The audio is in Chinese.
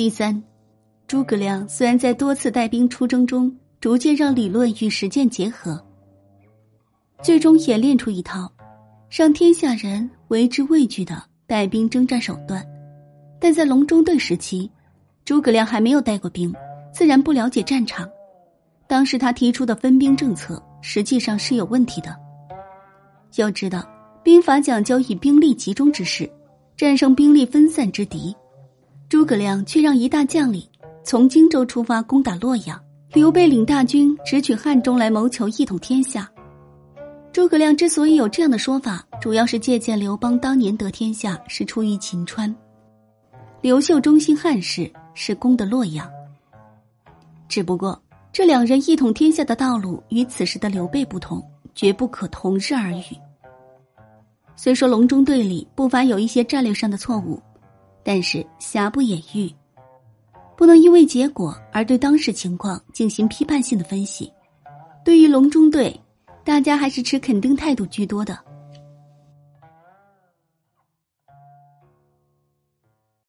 第三，诸葛亮虽然在多次带兵出征中逐渐让理论与实践结合，最终演练出一套让天下人为之畏惧的带兵征战手段，但在隆中对时期，诸葛亮还没有带过兵，自然不了解战场。当时他提出的分兵政策实际上是有问题的。要知道，兵法讲究以兵力集中之势战胜兵力分散之敌。诸葛亮却让一大将领从荆州出发攻打洛阳，刘备领大军直取汉中来谋求一统天下。诸葛亮之所以有这样的说法，主要是借鉴刘邦当年得天下是出于秦川，刘秀忠心汉室是攻的洛阳。只不过这两人一统天下的道路与此时的刘备不同，绝不可同日而语。虽说隆中对里不乏有一些战略上的错误。但是瑕不掩瑜，不能因为结果而对当时情况进行批判性的分析。对于隆中对，大家还是持肯定态度居多的。